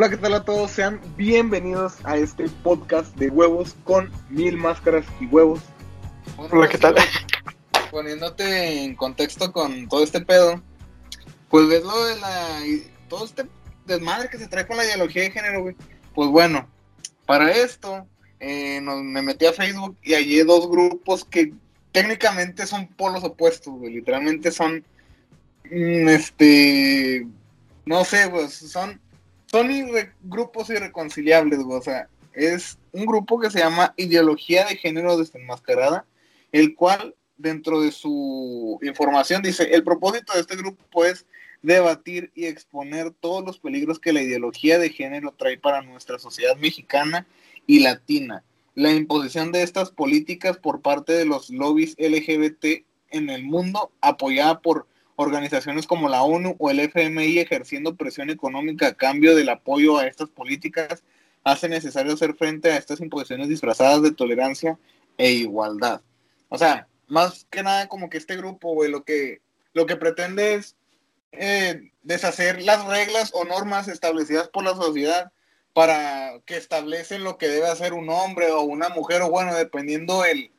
Hola, ¿qué tal a todos? Sean bienvenidos a este podcast de huevos con mil máscaras y huevos. Hola, ¿qué tal? Poniéndote en contexto con todo este pedo, pues ves lo de la. todo este desmadre que se trae con la ideología de género, güey. Pues bueno, para esto eh, me metí a Facebook y hallé dos grupos que técnicamente son polos opuestos, güey. Literalmente son. Mm, este. No sé, güey. Son son grupos irreconciliables, O sea, es un grupo que se llama Ideología de Género Desenmascarada, el cual dentro de su información dice, el propósito de este grupo es debatir y exponer todos los peligros que la ideología de género trae para nuestra sociedad mexicana y latina. La imposición de estas políticas por parte de los lobbies LGBT en el mundo, apoyada por organizaciones como la ONU o el FMI ejerciendo presión económica a cambio del apoyo a estas políticas, hace necesario hacer frente a estas imposiciones disfrazadas de tolerancia e igualdad. O sea, más que nada como que este grupo, güey, lo que, lo que pretende es eh, deshacer las reglas o normas establecidas por la sociedad para que establecen lo que debe hacer un hombre o una mujer, o bueno, dependiendo el,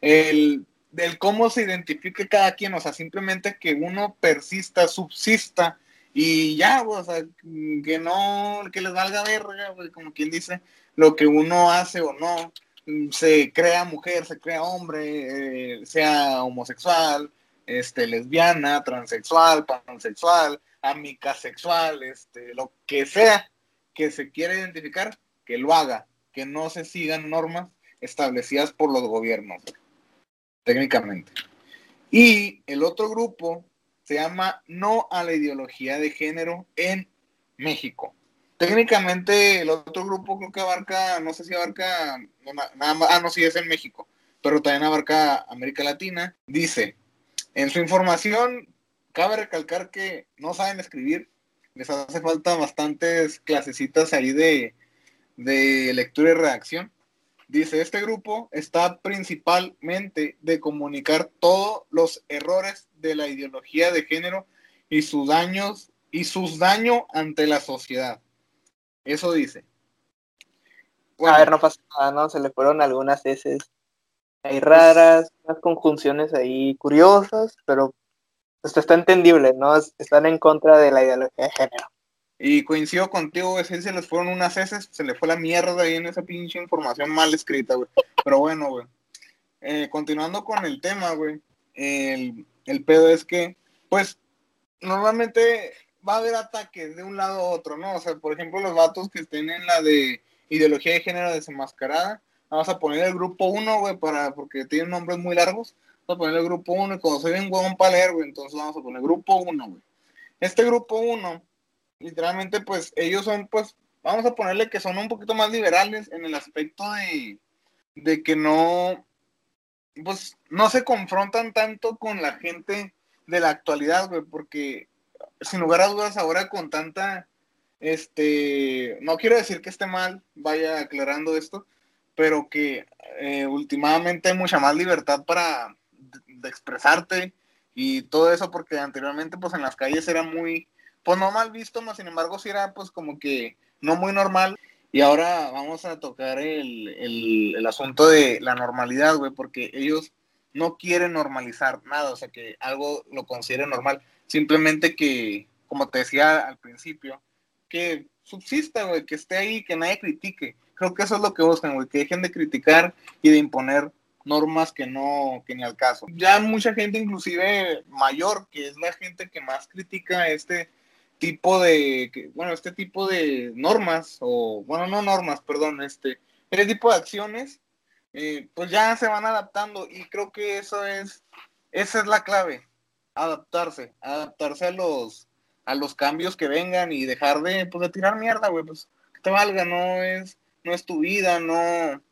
el del cómo se identifique cada quien, o sea, simplemente que uno persista, subsista y ya, o sea, que no, que les valga verga, como quien dice, lo que uno hace o no, se crea mujer, se crea hombre, eh, sea homosexual, este, lesbiana, transexual, pansexual, amicasexual, este, lo que sea que se quiera identificar, que lo haga, que no se sigan normas establecidas por los gobiernos técnicamente. Y el otro grupo se llama No a la ideología de género en México. Técnicamente el otro grupo creo que abarca, no sé si abarca, nada más, ah, no, sí es en México, pero también abarca América Latina. Dice, en su información, cabe recalcar que no saben escribir, les hace falta bastantes clasecitas ahí de, de lectura y redacción. Dice, este grupo está principalmente de comunicar todos los errores de la ideología de género y sus daños y sus daños ante la sociedad. Eso dice. A ver, no pasa nada, ¿no? Se le fueron algunas S ahí raras, unas conjunciones ahí curiosas, pero esto está entendible, ¿no? Están en contra de la ideología de género. Y coincido contigo, ese se les fueron unas heces, se le fue la mierda ahí en esa pinche información mal escrita, güey. Pero bueno, güey. Eh, continuando con el tema, güey. El, el pedo es que, pues, normalmente va a haber ataques de un lado a otro, ¿no? O sea, por ejemplo, los vatos que estén en la de ideología de género desenmascarada, vamos a poner el grupo 1, güey, para, porque tienen nombres muy largos, vamos a poner el grupo 1 y cuando soy bien huevón para leer, güey, entonces vamos a poner grupo 1, güey. Este grupo 1 literalmente, pues ellos son, pues, vamos a ponerle que son un poquito más liberales en el aspecto de, de que no, pues, no se confrontan tanto con la gente de la actualidad, güey, porque sin lugar a dudas ahora con tanta, este, no quiero decir que esté mal, vaya aclarando esto, pero que eh, últimamente hay mucha más libertad para de expresarte y todo eso, porque anteriormente pues en las calles era muy, pues no mal visto, más sin embargo sí era pues como que no muy normal. Y ahora vamos a tocar el, asunto de la normalidad, güey, porque ellos no quieren normalizar nada, o sea, que algo lo consideren normal. Simplemente que, como te decía al principio, que subsista, güey, que esté ahí, que nadie critique. Creo que eso es lo que buscan, güey, que dejen de criticar y de imponer normas que no, que ni al caso. Ya mucha gente, inclusive mayor, que es la gente que más critica este tipo de, bueno, este tipo de normas, o bueno, no normas, perdón, este, este tipo de acciones, eh, pues ya se van adaptando y creo que eso es, esa es la clave, adaptarse, adaptarse a los, a los cambios que vengan y dejar de, pues, de tirar mierda, güey, pues que te valga, no es, no es tu vida, no,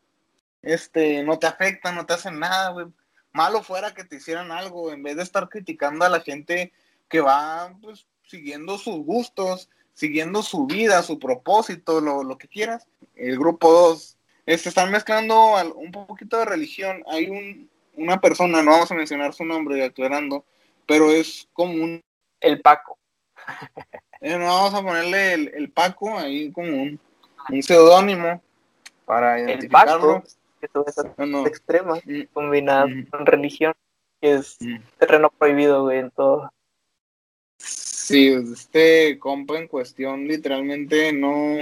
este, no te afecta, no te hacen nada, güey. Malo fuera que te hicieran algo, en vez de estar criticando a la gente que va, pues, siguiendo sus gustos, siguiendo su vida, su propósito, lo, que quieras. El grupo 2, este, están mezclando un poquito de religión. Hay un, una persona, no vamos a mencionar su nombre, aclarando, pero es como un... El Paco. Eh, no vamos a ponerle el, Paco ahí como un, un seudónimo para identificarlo. El Paco, que es extrema, mm. mm. con religión, que es mm. terreno prohibido, güey, en todo. Sí, este compa en cuestión literalmente no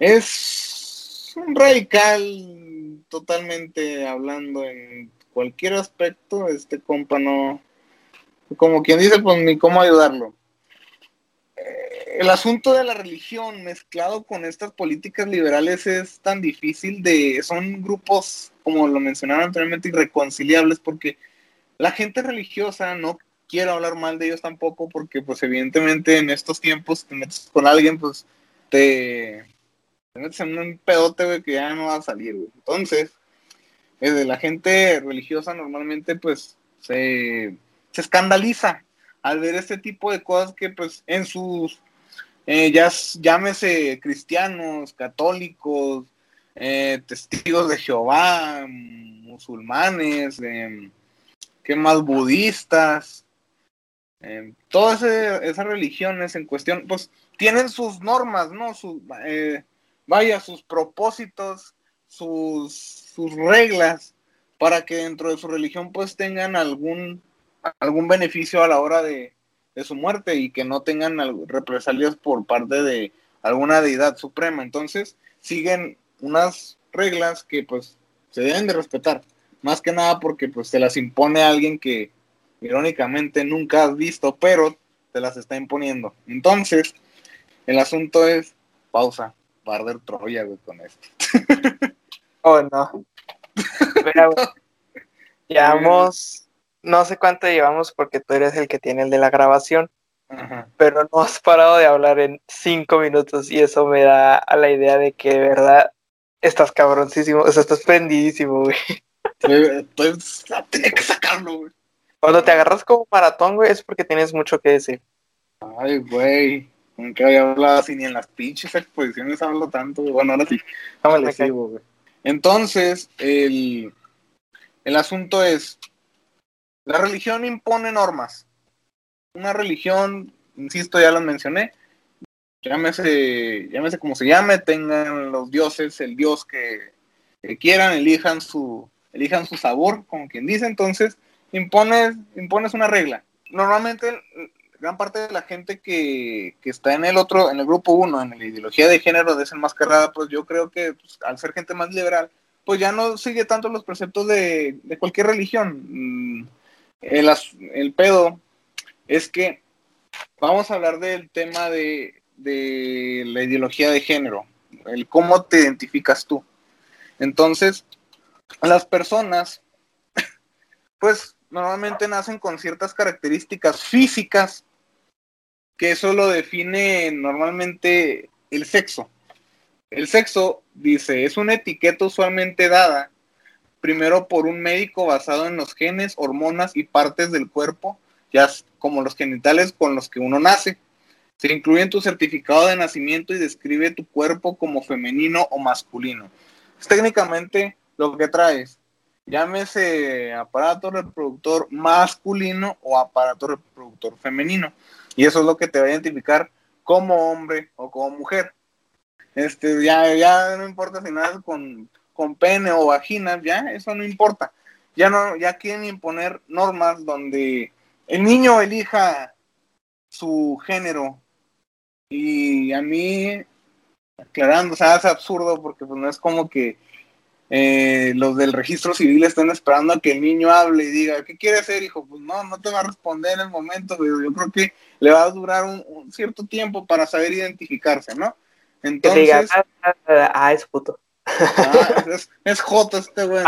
es un radical totalmente hablando en cualquier aspecto, este compa no, como quien dice, pues ni cómo ayudarlo. Eh, el asunto de la religión mezclado con estas políticas liberales es tan difícil de, son grupos, como lo mencionaron anteriormente, irreconciliables porque la gente religiosa no quiero hablar mal de ellos tampoco porque pues evidentemente en estos tiempos te metes con alguien pues te te metes en un pedote, que ya no va a salir, güey. Entonces, de la gente religiosa normalmente, pues, se, escandaliza al ver este tipo de cosas que, pues, en sus, eh, ya llámese cristianos, católicos, eh, testigos de Jehová, musulmanes, eh, ¿qué más? Budistas, eh, todas esas religiones en cuestión, pues, tienen sus normas, ¿no? Su, vaya, sus propósitos, sus, sus reglas, para que dentro de su religión pues tengan algún, algún beneficio a la hora de, su muerte y que no tengan represalias por parte de alguna deidad suprema. Entonces, siguen unas reglas que pues se deben de respetar, más que nada porque pues se las impone alguien que irónicamente nunca has visto, pero te las está imponiendo. Entonces, el asunto es pausa barder Troya, güey, con esto. oh, no. llevamos, no sé cuánto llevamos porque tú eres el que tiene el de la grabación, pero no has parado de hablar en cinco minutos y eso me da a la idea de que de verdad estás cabroncísimo, o sea, estás prendidísimo, güey. Tenía que sacarlo, güey. Cuando te agarras como maratón, güey, es porque tienes mucho que decir. Ay, güey. Nunca había hablado así, ni en las pinches exposiciones hablo tanto. Bueno, ahora sí, Entonces, el, el asunto es, la religión impone normas. Una religión, insisto, ya lo mencioné, llámese, llámese como se llame, tengan los dioses el dios que, quieran, elijan su, elijan su sabor, como quien dice, entonces impones, impones una regla. Normalmente gran parte de la gente que, está en el otro, en el grupo uno, en la ideología de género desenmascarada, pues yo creo que pues, al ser gente más liberal, pues ya no sigue tanto los preceptos de, cualquier religión. Mm, el, el, pedo es que vamos a hablar del tema de, de la ideología de género, el cómo te identificas tú. Entonces, las personas, pues normalmente nacen con ciertas características físicas que eso lo define normalmente el sexo. El sexo, dice, es una etiqueta usualmente dada primero por un médico basado en los genes, hormonas y partes del cuerpo, ya como los genitales con los que uno nace. Se incluye en tu certificado de nacimiento y describe tu cuerpo como femenino o masculino. Es técnicamente lo que traes. Llámese aparato reproductor masculino o aparato reproductor femenino. Y eso es lo que te va a identificar como hombre o como mujer. Este, ya, ya no importa si nada con, con pene o vagina, ya, eso no importa. Ya no, ya quieren imponer normas donde el niño elija su género. Y a mí, aclarando, o sea, es absurdo porque pues no es como que eh, los del registro civil están esperando a que el niño hable y diga, ¿qué quiere hacer, hijo? Pues no, no te va a responder en el momento, yo creo que le va a durar un, cierto tiempo para saber identificarse, ¿no? Entonces... ah, ah, ah es puto. Ah, es, es Joto este güey.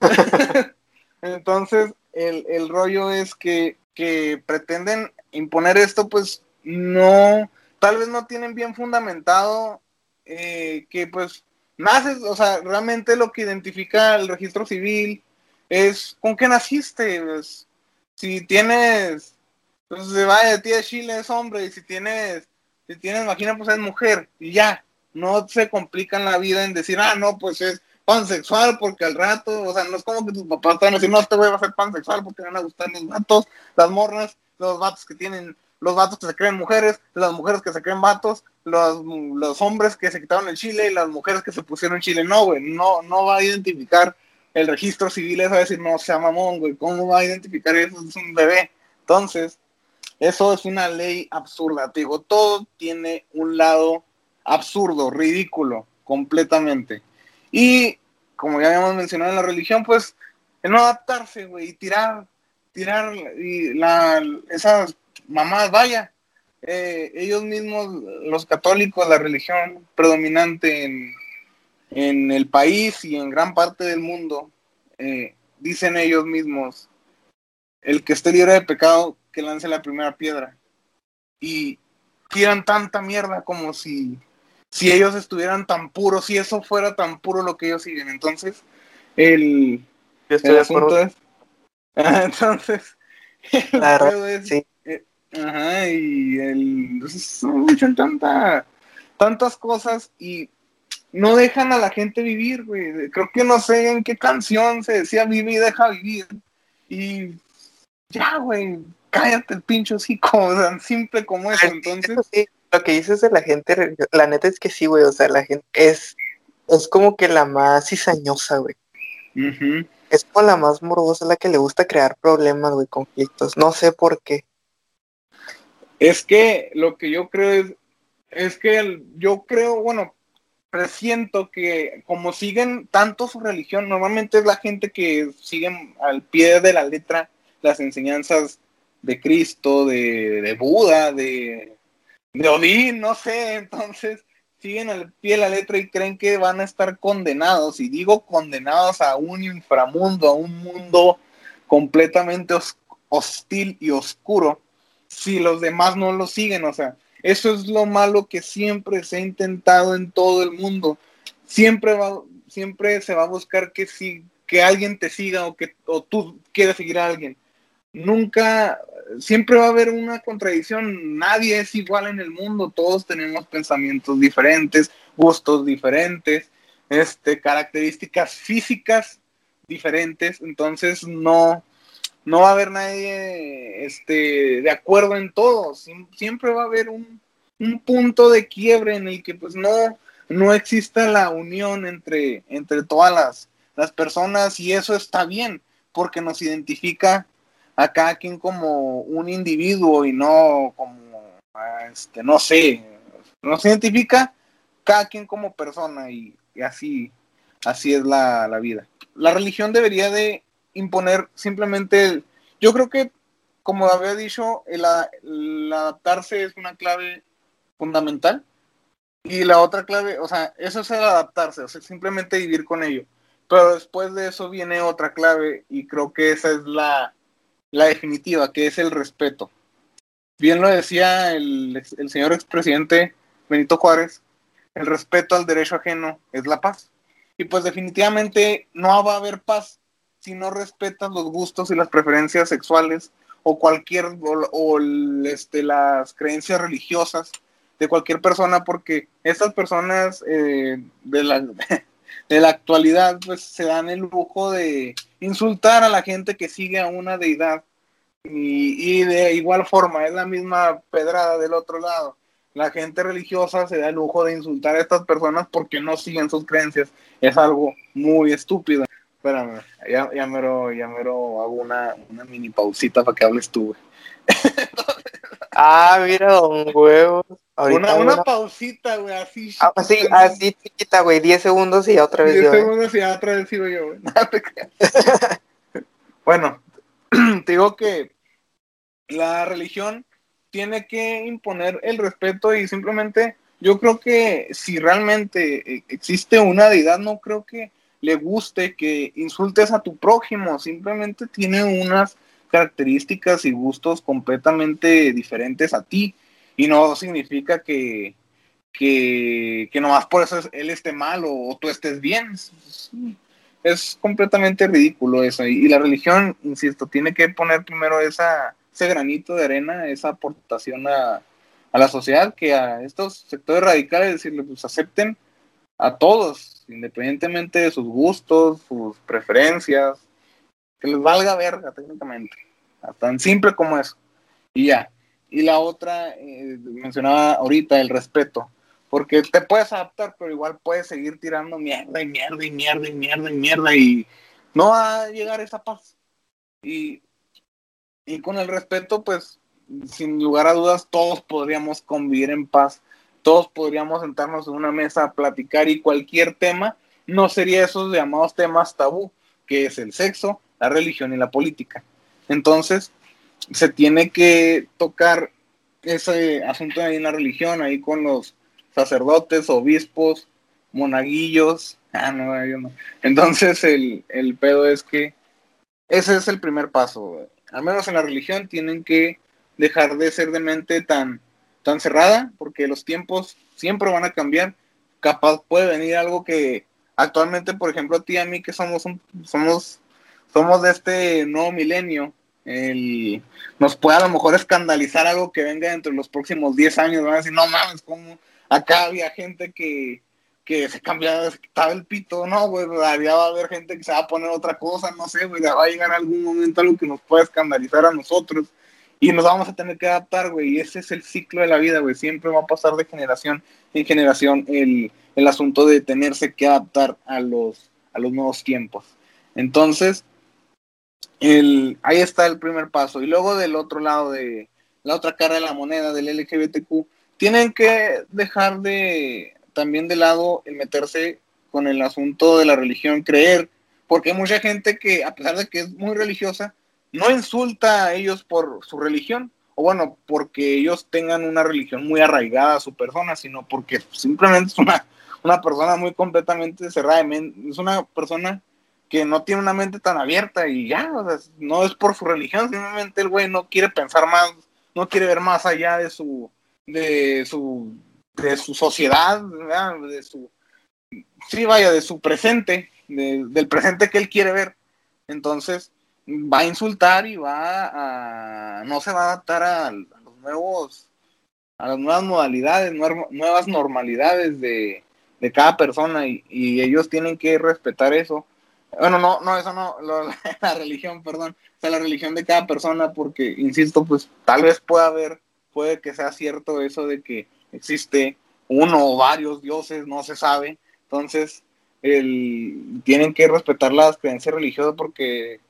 Entonces, el, el, rollo es que, que pretenden imponer esto, pues no, tal vez no tienen bien fundamentado eh, que pues naces, o sea, realmente lo que identifica el registro civil es con qué naciste. Pues, si tienes, pues vaya, tía Chile es hombre, y si tienes, si tienes imagina pues es mujer, y ya, no se complican la vida en decir, ah, no, pues es pansexual porque al rato, o sea, no es como que tus papás están diciendo, no, este güey va a ser pansexual porque van a gustar los gatos, las morras, los vatos que tienen los vatos que se creen mujeres, las mujeres que se creen vatos, los, los hombres que se quitaron el chile y las mujeres que se pusieron chile. No, güey, no, no va a identificar el registro civil, eso va a decir, no sea mamón, güey, ¿cómo va a identificar eso? Es un bebé. Entonces, eso es una ley absurda. Te digo, todo tiene un lado absurdo, ridículo, completamente. Y como ya habíamos mencionado en la religión, pues, el no adaptarse, güey, y tirar, tirar y la, esas mamás, vaya, eh, ellos mismos, los católicos, la religión predominante en, en el país y en gran parte del mundo, eh, dicen ellos mismos, el que esté libre de pecado, que lance la primera piedra. Y tiran tanta mierda como si, si ellos estuvieran tan puros, si eso fuera tan puro lo que ellos siguen. Entonces, el, el asunto es... entonces, el sí. Ajá, y el, son tanta, tantas cosas y no dejan a la gente vivir, güey. Creo que no sé en qué canción se decía vive y deja vivir. Y ya, güey, cállate el pincho así como tan simple como eso. Entonces, lo que dices de la gente, la neta es que sí, güey. O sea, la gente es, es como que la más cizañosa, güey. Es como la más morbosa, la que le gusta crear problemas, güey, conflictos. No sé por qué. Es que lo que yo creo es, es que yo creo, bueno, presiento que como siguen tanto su religión, normalmente es la gente que siguen al pie de la letra las enseñanzas de Cristo, de, Buda, de, de Odín, no sé, entonces siguen al pie de la letra y creen que van a estar condenados, y digo condenados a un inframundo, a un mundo completamente hostil y oscuro, si los demás no lo siguen, o sea, eso es lo malo que siempre se ha intentado en todo el mundo. Siempre va, siempre se va a buscar que si que alguien te siga o que o tú quieres seguir a alguien. Nunca, siempre va a haber una contradicción. Nadie es igual en el mundo. Todos tenemos pensamientos diferentes, gustos diferentes, este, características físicas diferentes. Entonces no, no va a haber nadie este, de acuerdo en todo. siempre va a haber un, punto de quiebre en el que pues no, no exista la unión entre, entre todas las, las personas y eso está bien porque nos identifica a cada quien como un individuo y no como, este, no sé, nos identifica cada quien como persona y, así, así es la, la vida. La religión debería de imponer simplemente, yo creo que, como había dicho, el, adaptarse es una clave fundamental. Y la otra clave, o sea, eso es el adaptarse, o sea, simplemente vivir con ello. Pero después de eso viene otra clave y creo que esa es la, la definitiva, que es el respeto. Bien lo decía el, el señor expresidente Benito Juárez, el respeto al derecho ajeno es la paz. Y pues definitivamente no va a haber paz si no respetas los gustos y las preferencias sexuales o cualquier, o, este, las creencias religiosas de cualquier persona, porque estas personas eh, de, la, de la actualidad pues se dan el lujo de insultar a la gente que sigue a una deidad y, y de igual forma es la misma pedrada del otro lado. La gente religiosa se da el lujo de insultar a estas personas porque no siguen sus creencias. Es algo muy estúpido. Espérame, ya, ya mero, ya mero hago una, una mini pausita para que hables tú, güey. ah, mira, don huevo. una, una pausita, güey, así. Ah, así, así chiquita, güey, 10 segundos y otra vez 10 segundos y otra vez sigo yo, güey. bueno, te digo que la religión tiene que imponer el respeto y simplemente yo creo que si realmente existe una deidad, no creo que le guste que insultes a tu prójimo, simplemente tiene unas características y gustos completamente diferentes a ti y no significa que, que, que nomás por eso él esté mal o, tú estés bien. Es, completamente ridículo eso. Y, la religión, insisto, tiene que poner primero esa, ese granito de arena, esa aportación a, a la sociedad, que a estos sectores radicales decirle, pues acepten a todos, independientemente de sus gustos, sus preferencias, que les valga verga técnicamente, tan simple como eso. Y ya. y la otra, eh, mencionaba ahorita, el respeto. Porque te puedes adaptar, pero igual puedes seguir tirando mierda y mierda y mierda y mierda y mierda y no va a llegar esa paz. Y, y con el respeto, pues, sin lugar a dudas, todos podríamos convivir en paz. Todos podríamos sentarnos en una mesa a platicar y cualquier tema no sería esos llamados temas tabú, que es el sexo, la religión y la política. Entonces, se tiene que tocar ese asunto ahí en la religión, ahí con los sacerdotes, obispos, monaguillos. Ah, no, yo no. Entonces el, el pedo es que ese es el primer paso. Al menos en la religión tienen que dejar de ser de mente tan, tan cerrada, porque los tiempos siempre van a cambiar. Capaz puede venir algo que actualmente, por ejemplo, a ti y a mí que somos somos somos de este nuevo milenio, el, nos puede a lo mejor escandalizar algo que venga dentro de los próximos 10 años, van a decir, no mames, ¿cómo, acá había gente que, que se cambiaba, se quitaba el pito, no, güey, había va a haber gente que se va a poner otra cosa, no sé, güey, va a llegar algún momento algo que nos pueda escandalizar a nosotros y nos vamos a tener que adaptar, güey, y ese es el ciclo de la vida, güey, siempre va a pasar de generación en generación el, el asunto de tenerse que adaptar a los, a los nuevos tiempos. Entonces, el, ahí está el primer paso. Y luego del otro lado de la otra cara de la moneda del LGBTQ, tienen que dejar de también de lado el meterse con el asunto de la religión, creer, porque hay mucha gente que, a pesar de que es muy religiosa, no insulta a ellos por su religión, o bueno, porque ellos tengan una religión muy arraigada a su persona, sino porque simplemente es una, una persona muy completamente cerrada, es una persona que no tiene una mente tan abierta y ya, no es por su religión, simplemente el güey no quiere pensar más, no quiere ver más allá de su, de su, de su sociedad, de su, sí, vaya, de su presente, del presente que él quiere ver. Entonces, va a insultar y va a, no se va a adaptar a, los nuevos, a las nuevas modalidades, nuevas normalidades de, de cada persona y, y, ellos tienen que respetar eso. Bueno, no, no, eso no, la religión, perdón, o sea, la religión de cada persona, porque, insisto, pues tal vez pueda haber puede que sea cierto eso de que existe uno o varios dioses, no se sabe. Entonces, el, tienen que respetar las creencias religiosas porque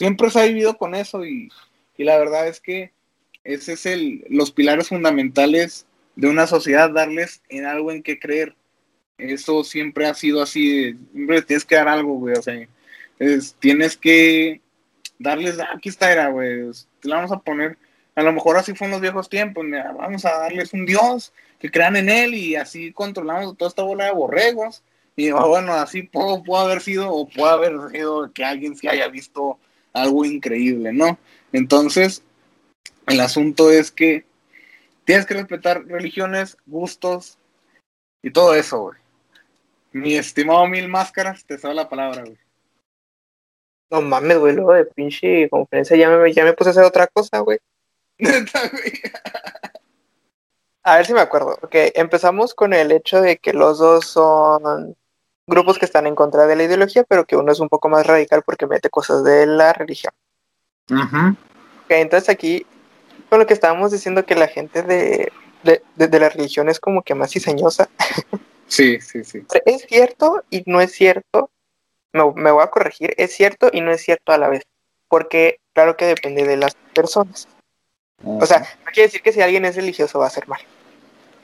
siempre se ha vivido con eso y, y la verdad es que ese es el, los pilares fundamentales de una sociedad, darles en algo en que creer. Eso siempre ha sido así, siempre tienes que dar algo, güey, o sea, es, tienes que darles, ah, aquí está, era, güey, te la vamos a poner a lo mejor así fue en los viejos tiempos, vamos a darles un Dios, que crean en él y así controlamos toda esta bola de borregos. Y ah, bueno, así puede, puede haber sido o puede haber sido que alguien sí haya visto algo increíble, ¿no? Entonces, el asunto es que tienes que respetar religiones, gustos y todo eso, güey. Mi estimado Mil Máscaras, te sabe la palabra, güey. No mames, güey, luego de pinche conferencia ya me, ya me puse a hacer otra cosa, güey. A ver si me acuerdo. Ok, empezamos con el hecho de que los dos son grupos que están en contra de la ideología, pero que uno es un poco más radical porque mete cosas de la religión. Ok, entonces aquí, con lo que estábamos diciendo que la gente de, de, la religión es como que más diseñosa. Sí, sí, sí. Es cierto y no es cierto. Me, me voy a corregir. Es cierto y no es cierto a la vez. Porque claro que depende de las personas. O sea, no quiere decir que si alguien es religioso va a ser mal.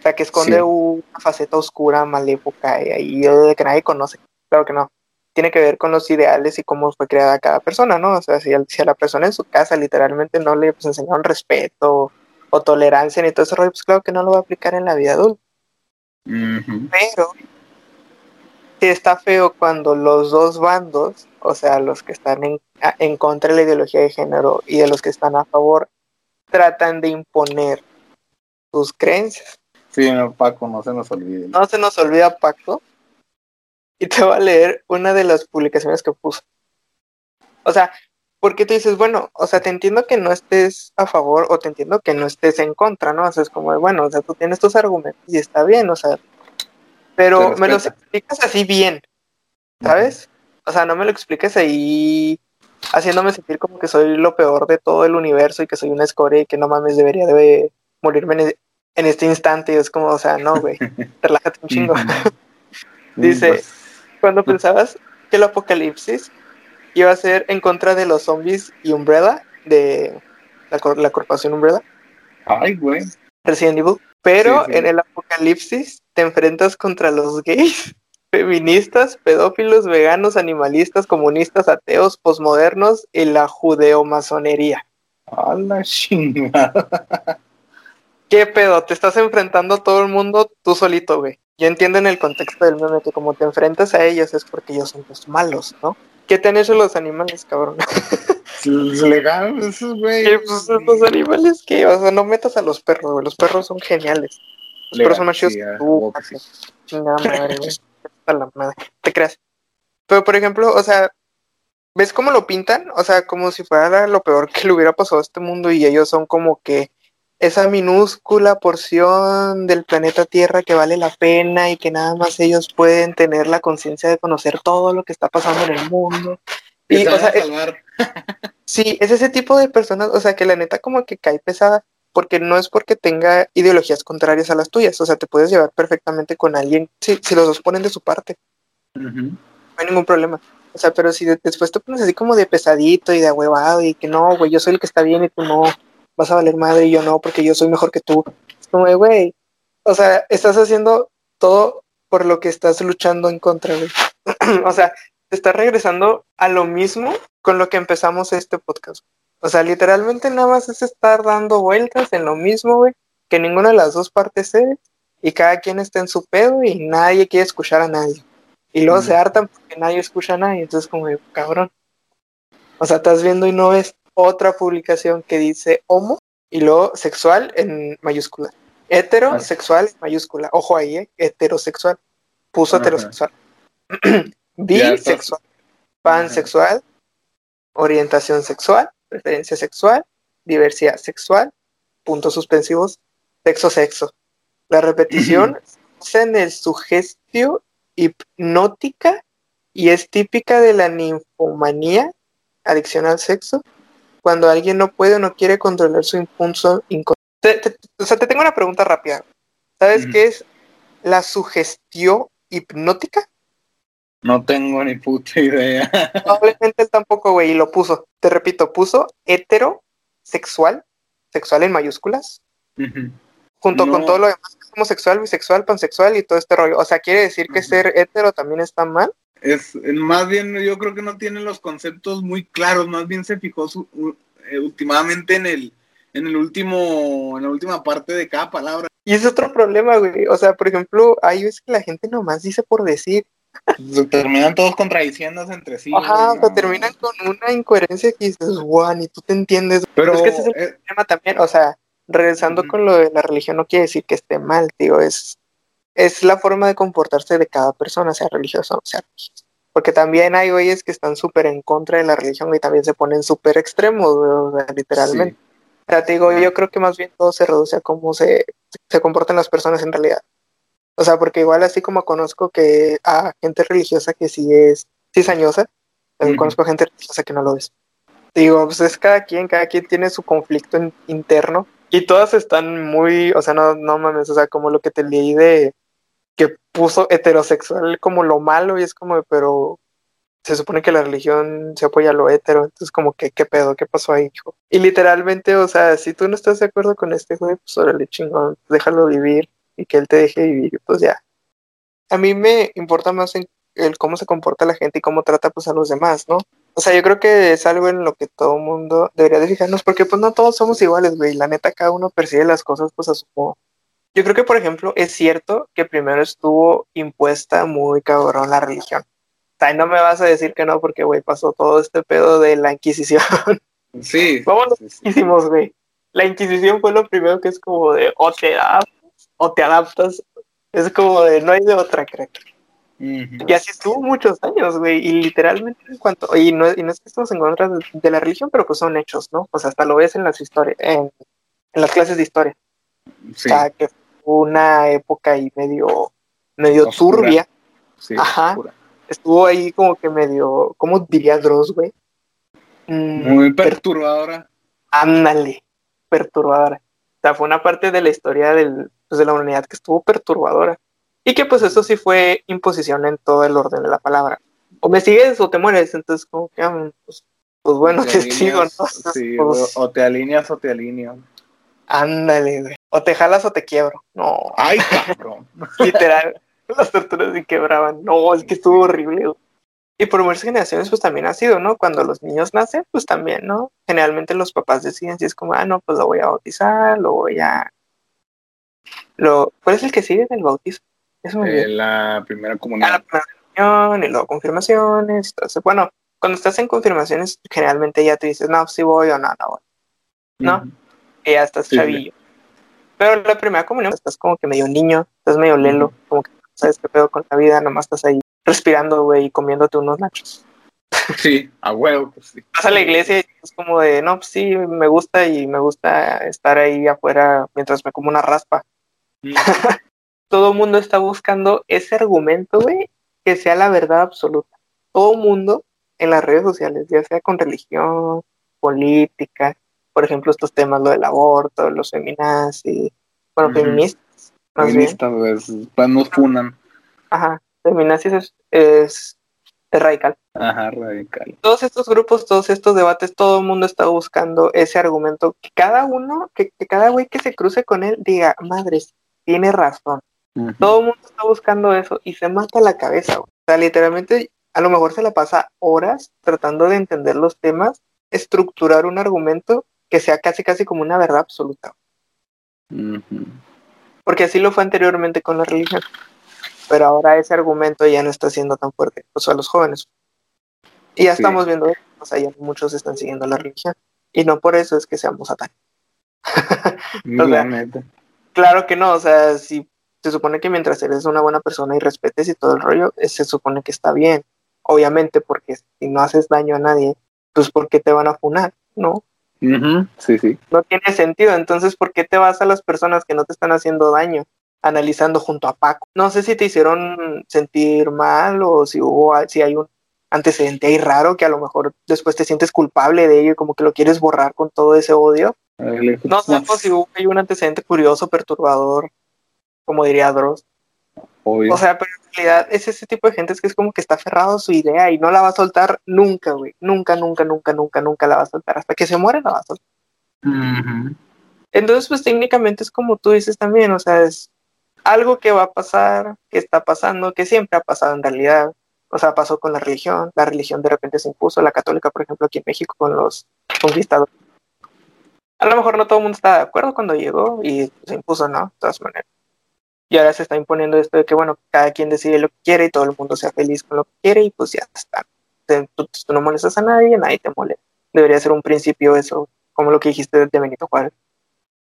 O sea, que esconde una faceta oscura, maléfica y ahí que nadie conoce. Claro que no. Tiene que ver con los ideales y cómo fue creada cada persona, ¿no? O sea, si, a la persona en su casa literalmente no le pues, enseñaron respeto o tolerancia ni todo ese rollo, pues claro que no lo va a aplicar en la vida adulta. Pero sí está feo cuando los dos bandos, o sea, los que están en, en contra de la ideología de género y de los que están a favor, tratan de imponer sus creencias. Sí, Paco, no se nos olvide. No se nos olvida, Paco. Y te voy a leer una de las publicaciones que puso. O sea, porque tú dices, bueno, o sea, te entiendo que no estés a favor o te entiendo que no estés en contra, ¿no? O sea, es como, bueno, o sea, tú tienes tus argumentos y está bien, o sea, pero me los explicas así bien, ¿sabes? O sea, no me lo expliques ahí haciéndome sentir como que soy lo peor de todo el universo y que soy una escoria y que no mames debería de morirme en, este instante. Y es como, o sea, no, güey, relájate un chingo. Dice, Pues, cuando pensabas que el apocalipsis iba a ser en contra de los zombies y Umbrella, de la, cor- la corporación Umbrella, Ay, güey. Resident Evil, pero Sí, sí. en el apocalipsis te enfrentas contra los gays, feministas, pedófilos, veganos, animalistas, comunistas, ateos, posmodernos y la judeomasonería. A la chingada. ¿Qué pedo? Te estás enfrentando a todo el mundo tú solito, güey. Yo entiendo en el contexto del meme que como te enfrentas a ellos es porque ellos son los malos, ¿no? ¿Qué te han hecho los animales, cabrón? Es legal, eso, güey. ¿Qué, pues, los animales que, o sea, no metas a los perros, güey. Los perros son geniales. Los perros son más chidos Sí, que tú, huevo que sí. Chingada madre, güey. A la madre. Te creas. Pero, por ejemplo, o sea, ¿ves cómo lo pintan? O sea, como si fuera lo peor que le hubiera pasado a este mundo y ellos son como que esa minúscula porción del planeta Tierra que vale la pena y que nada más ellos pueden tener la conciencia de conocer todo lo que está pasando en el mundo. Y, o sea, a es- salvar. Sí, es ese tipo de personas, o sea, que la neta como que cae pesada, porque no es porque tenga ideologías contrarias a las tuyas, o sea, te puedes llevar perfectamente con alguien si, si los dos ponen de su parte, no hay ningún problema. O sea, pero si de- después te pones así como de pesadito y de ahuevado y que no, güey, yo soy el que está bien y tú no, vas a valer madre y yo no, porque yo soy mejor que tú. Es como de, güey, o sea, estás haciendo todo por lo que estás luchando en contra, güey. o sea, te estás regresando a lo mismo con lo que empezamos este podcast. O sea, literalmente nada más es estar dando vueltas en lo mismo, güey, que ninguna de las dos partes cede y cada quien está en su pedo y nadie quiere escuchar a nadie. Y luego se Mm. hartan porque nadie escucha a nadie, entonces como, de, cabrón. O sea, estás viendo y no ves otra publicación que dice homo y luego sexual en mayúscula. Heterosexual en mayúscula. Ojo ahí, ¿eh? Heterosexual. Puso Ajá. heterosexual. Bisexual. Pansexual. Orientación sexual. Preferencia sexual. Diversidad sexual. Puntos suspensivos. Sexo, sexo. La repetición es en el sugestio hipnótica y es típica de la ninfomanía, adicción al sexo, cuando alguien no puede o no quiere controlar su impulso inconsciente. Te- te- o sea, te tengo una pregunta rápida. ¿Sabes qué es la sugestión hipnótica? No tengo ni puta idea. Probablemente él tampoco, güey, y lo puso. Te repito, puso heterosexual, sexual en mayúsculas, junto con todo lo demás, homosexual, bisexual, pansexual y todo este rollo. O sea, quiere decir que ser hetero también está mal. Es, más bien, yo creo que no tiene los conceptos muy claros, más bien se fijó su, u- eh, últimamente en el, en el último, en la última parte de cada palabra. Y es otro problema, güey. O sea, por ejemplo, hay veces que la gente nomás dice por decir. Terminan todos contradiciéndose entre sí. Ajá, güey, o sea, no. terminan con una incoherencia que dices, guau, ni tú te entiendes. Pero es que ese es el eh, problema también. O sea, regresando con lo de la religión, no quiere decir que esté mal, tío. Es, es la forma de comportarse de cada persona, sea religiosa o no sea religiosa. Porque también hay güeyes que están súper en contra de la religión y también se ponen súper extremos, o sea, literalmente. O sea, te digo, yo creo que más bien todo se reduce a cómo se, se comportan las personas en realidad. O sea, porque igual así como conozco que a gente religiosa que sí es cizañosa, también conozco a gente religiosa que no lo es. Digo, pues es cada quien, cada quien tiene su conflicto in- interno y todas están muy, o sea, no, no mames, o sea, como lo que te leí de que puso heterosexual como lo malo y es como, pero se supone que la religión se apoya a lo hetero, entonces como que, ¿qué pedo? ¿Qué pasó ahí, hijo? Y literalmente, o sea, si tú no estás de acuerdo con este güey, pues órale, chingón, déjalo vivir y que él te deje vivir, pues ya. A mí me importa más en el cómo se comporta la gente y cómo trata pues a los demás, ¿no? O sea, yo creo que es algo en lo que todo mundo debería de fijarnos, porque pues no todos somos iguales, güey, la neta cada uno percibe las cosas pues a su modo. Yo creo que, por ejemplo, es cierto que primero estuvo impuesta muy cabrón la religión. O sea, no me vas a decir que no, porque, güey, pasó todo este pedo de la Inquisición. sí. Vámonos. Hicimos, güey. La Inquisición fue lo primero que es como de o te adaptas o te adaptas. Es como de no hay de otra, crack. Ujú. Y así estuvo muchos años, güey. Y literalmente, en cuanto. Y no, y no es que estemos en contra de, de la religión, pero pues son hechos, ¿no? O sea, hasta lo ves en las historias, en, en las clases de historia. Sí, O sea, que una época ahí medio, medio Oscura. turbia. sí, ajá. oscura. Estuvo ahí como que medio. ¿Cómo diría Dross, güey? Mm, Muy per- perturbadora. Ándale, perturbadora. O sea, fue una parte de la historia del, pues, de la humanidad que estuvo perturbadora. Y que pues eso sí fue imposición en todo el orden de la palabra. O me sigues o te mueres. Entonces, como que, ah, pues, pues bueno, te, sigo, ¿no? Sí, Pues, o te alineas o te alineas. ándale, güey. O te jalas o te quiebro. No, Ay, cabrón. literal. Las torturas se quebraban. No, es que estuvo horrible. Y por muchas generaciones, pues también ha sido, ¿no? Cuando los niños nacen, pues también, ¿no? Generalmente los papás deciden si es como, ah, no, pues lo voy a bautizar, lo voy a. Lo... ¿Cuál es el que sigue del bautizo? Eso me. Eh, la primera Ah, la primera comunión y luego confirmaciones. Entonces, bueno, cuando estás en confirmaciones, generalmente ya te dices, no, sí voy o no, no voy. ¿no? Que ya estás Sí, chavillo. Pero la primera comunión estás como que medio niño, estás medio lelo, como que no sabes qué pedo con la vida, nomás estás ahí respirando, güey, y comiéndote unos nachos. Sí, a huevo, pues sí. Vas a la iglesia y es como de, no, pues sí, me gusta y me gusta estar ahí afuera mientras me como una raspa. Todo mundo está buscando ese argumento, güey, que sea la verdad absoluta. Todo mundo en las redes sociales, ya sea con religión, política, por ejemplo, estos temas, lo del aborto, los feminazis, bueno, feministas, más. Feministas, pues, pues nos funan. Ajá, feminazis es, es, es radical. Ajá, radical. Todos estos grupos, todos estos debates, todo el mundo está buscando ese argumento. Que cada uno, que, que cada güey que se cruce con él diga, madres, tiene razón. Todo el mundo está buscando eso y se mata la cabeza. güey. O sea, literalmente, a lo mejor se la pasa horas tratando de entender los temas, estructurar un argumento que sea casi casi como una verdad absoluta. Porque así lo fue anteriormente con la religión. Pero ahora ese argumento ya no está siendo tan fuerte, o sea, los jóvenes. Y ya Sí. estamos viendo, o sea, ya muchos están siguiendo la religión. Y no por eso es que seamos satánicos. La sea. Claro que no, o sea, si se supone que mientras eres una buena persona y respetes y todo el rollo, eh, se supone que está bien. Obviamente, porque si no haces daño a nadie, pues ¿por qué te van a funar? No, Sí, sí. no tiene sentido. Entonces, ¿por qué te vas a las personas que no te están haciendo daño? Analizando junto a Paco. No sé si te hicieron sentir mal o si hubo, si hay un antecedente ahí raro que a lo mejor después te sientes culpable de ello y como que lo quieres borrar con todo ese odio. Dale, No sé pues, si hubo ahí un antecedente curioso, perturbador, como diría Dross. Obvio. O sea, pero en realidad es ese tipo de gente que es como que está aferrado a su idea y no la va a soltar nunca, güey. Nunca, nunca, nunca, nunca, nunca la va a soltar. Hasta que se muere la va a soltar. Entonces, pues técnicamente es como tú dices también, o sea, es algo que va a pasar, que está pasando, que siempre ha pasado en realidad. O sea, pasó con la religión, la religión de repente se impuso, la católica, por ejemplo, aquí en México con los conquistadores. A lo mejor no todo el mundo está de acuerdo cuando llegó y se impuso, ¿no? De todas maneras. Y ahora se está imponiendo esto de que, bueno, cada quien decide lo que quiere y todo el mundo sea feliz con lo que quiere y pues ya está. Tú, tú no molestas a nadie, nadie te molesta. Debería ser un principio eso, como lo que dijiste de Benito Juárez.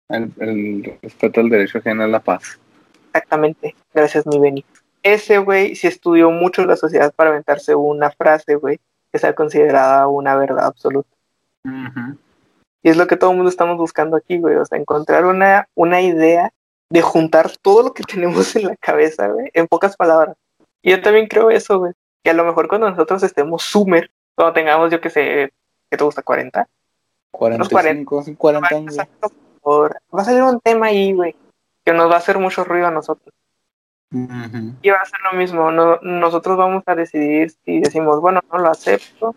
El, el respeto al derecho ajeno a la paz. Exactamente. Gracias, mi Benny. Ese güey sí estudió mucho la sociedad para aventarse una frase, güey, que sea considerada una verdad absoluta. Y es lo que todo el mundo estamos buscando aquí, güey. O sea, encontrar una, una idea de juntar todo lo que tenemos en la cabeza, güey, en pocas palabras. Y yo también creo eso, güey. Que a lo mejor cuando nosotros estemos sumer, cuando tengamos, yo que sé, ¿qué te gusta? ¿40? 45, sí, 40 años. güey. Exacto, por- Va a salir un tema ahí, güey, que nos va a hacer mucho ruido a nosotros. Y va a ser lo mismo, no, nosotros vamos a decidir si decimos, bueno, no lo acepto,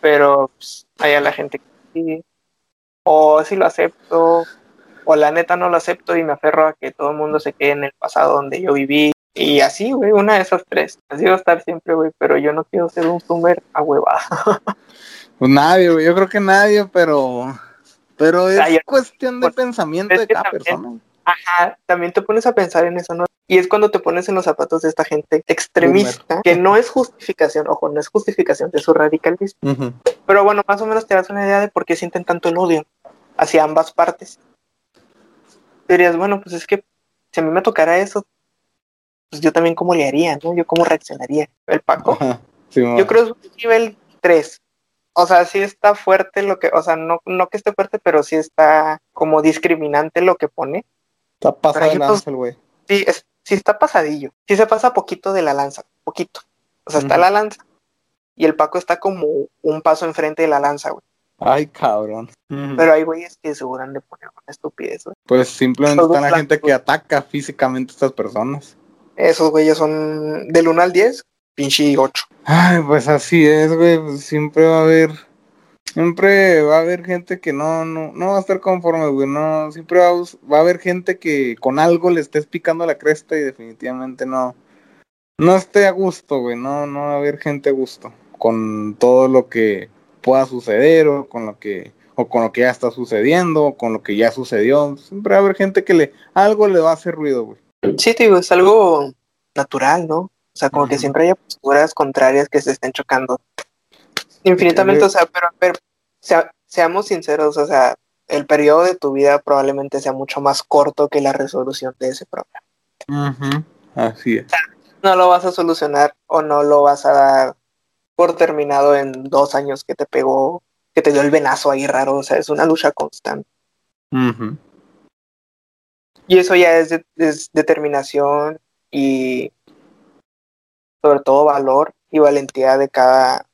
pero pues, hay a la gente que sí, o si lo acepto, o la neta no lo acepto y me aferro a que todo el mundo se quede en el pasado donde yo viví. Y así, güey, una de esas tres. Así va a estar siempre, güey, pero yo no quiero ser un zoomer a huevada. Pues nadie, güey. Yo creo que nadie, pero. Pero es cuestión de pues, pensamiento de cada también- persona. Ajá, también te pones a pensar en eso, ¿no? Y es cuando te pones en los zapatos de esta gente extremista, que no es justificación, ojo, no es justificación de su radicalismo. Pero bueno, más o menos te das una idea de por qué sienten tanto el odio hacia ambas partes. Dirías, bueno, pues es que si a mí me tocara eso, pues yo también cómo le haría, ¿no? Yo cómo reaccionaría. El Paco, Ajá. Sí, yo creo que es un nivel 3. O sea, sí está fuerte lo que, o sea, no, no que esté fuerte, pero sí está como discriminante lo que pone. Está pasado de lanza el güey. Sí, es, sí está pasadillo. Sí se pasa poquito de la lanza, poquito. O sea, está la lanza y el Paco está como un paso enfrente de la lanza, güey. Ay, cabrón. Pero hay güeyes que se de poner una estupidez, güey. Pues simplemente están la gente que ataca físicamente a estas personas. Esos güeyes son del 1 al 10, pinche 8. Ay, pues así es, güey. Pues siempre va a haber. Siempre va a haber gente que no, no, no va a estar conforme, güey. No, siempre va, va a haber gente que con algo le estés picando la cresta y definitivamente no. No esté a gusto, güey. No, no va a haber gente a gusto con todo lo que pueda suceder o con lo que o con lo que ya está sucediendo o con lo que ya sucedió. Siempre va a haber gente que le algo le va a hacer ruido, güey. Sí, digo, es algo natural, ¿no? O sea, como que siempre hay posturas contrarias que se estén chocando. Infinitamente, o sea, pero a ver, seamos sinceros, o sea, el periodo de tu vida probablemente sea mucho más corto que la resolución de ese problema. Así es. no lo vas a solucionar o no lo vas a dar por terminado en dos años que te pegó, que te dio el venazo ahí raro, o sea, es una lucha constante. Y eso ya es, determinación y sobre todo valor y valentía de cada,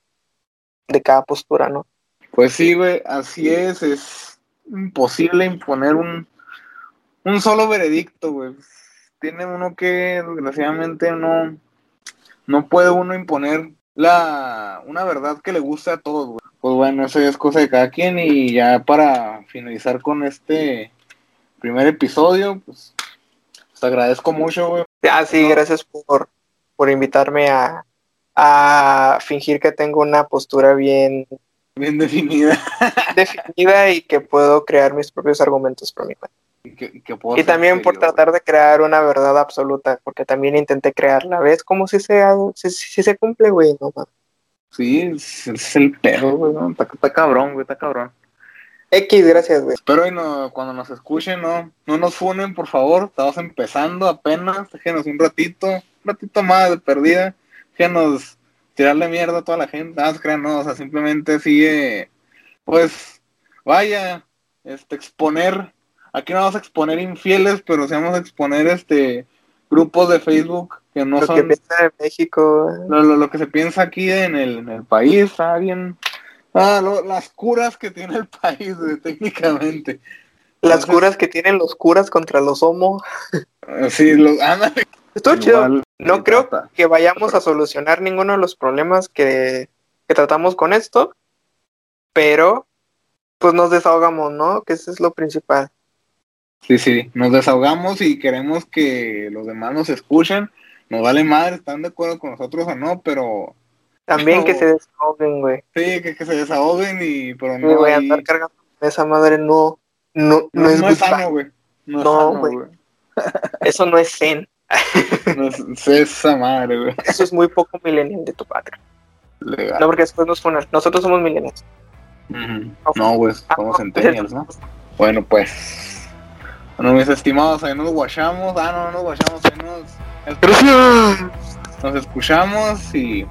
de cada postura, ¿no? Pues sí, güey, así es, es imposible imponer un, un solo veredicto, güey. Tiene uno que, desgraciadamente, no, no puede uno imponer la, una verdad que le guste a todos, güey. Pues bueno, eso ya es cosa de cada quien y ya para finalizar con este primer episodio, pues te agradezco mucho, güey. Ah, sí, gracias por, por invitarme a, a fingir que tengo una postura bien bien definida. definida y que puedo crear mis propios argumentos por mi cuenta. Y, también por tratar de crear una verdad absoluta, porque también intenté crearla. ¿Ves cómo si se, si, si se cumple, güey? No, Sí, es, el pedo, güey. Está, cabrón, güey, está cabrón. X, gracias, güey. Espero y no, cuando nos escuchen, no, no nos funen, por favor. Estamos empezando apenas. Déjenos un ratito, un ratito más de perdida. Déjenos tirarle mierda a toda la gente. Ah, crean, no, o sea, simplemente sigue, pues, vaya, este, exponer aquí no vamos a exponer infieles, pero sí vamos a exponer este grupos de Facebook que no son... Lo que piensa en México. Lo, que se piensa aquí en el, en el país, está bien... Ah, las curas que tiene el país, técnicamente. Las curas que tienen los curas contra los homos. Sí, los, ándale. Estuvo chido. No creo que vayamos a solucionar ninguno de los problemas que, que tratamos con esto, pero pues nos desahogamos, ¿no? Que eso es lo principal. Sí, sí, nos desahogamos y queremos que los demás nos escuchen. Nos vale madre, están de acuerdo con nosotros o no, pero... También que se desahoguen, güey. Sí, que, se desahoguen y... Pero no voy a andar cargando esa madre no... No, no, es, no es sano, güey. No, güey. Eso no es zen. no es esa madre, güey. Eso es muy poco millennial de tu patria. No, porque después nos ponen... Nosotros somos millennials. No, güey, somos ah, centennials, ¿no? Bueno, pues... Bueno, mis estimados, ahí nos guachamos. Ah, no, no nos guachamos, ahí nos. Gracias. Nos escuchamos y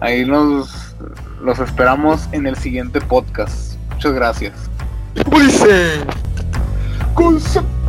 ahí nos los esperamos en el siguiente podcast. Muchas gracias. Concepto.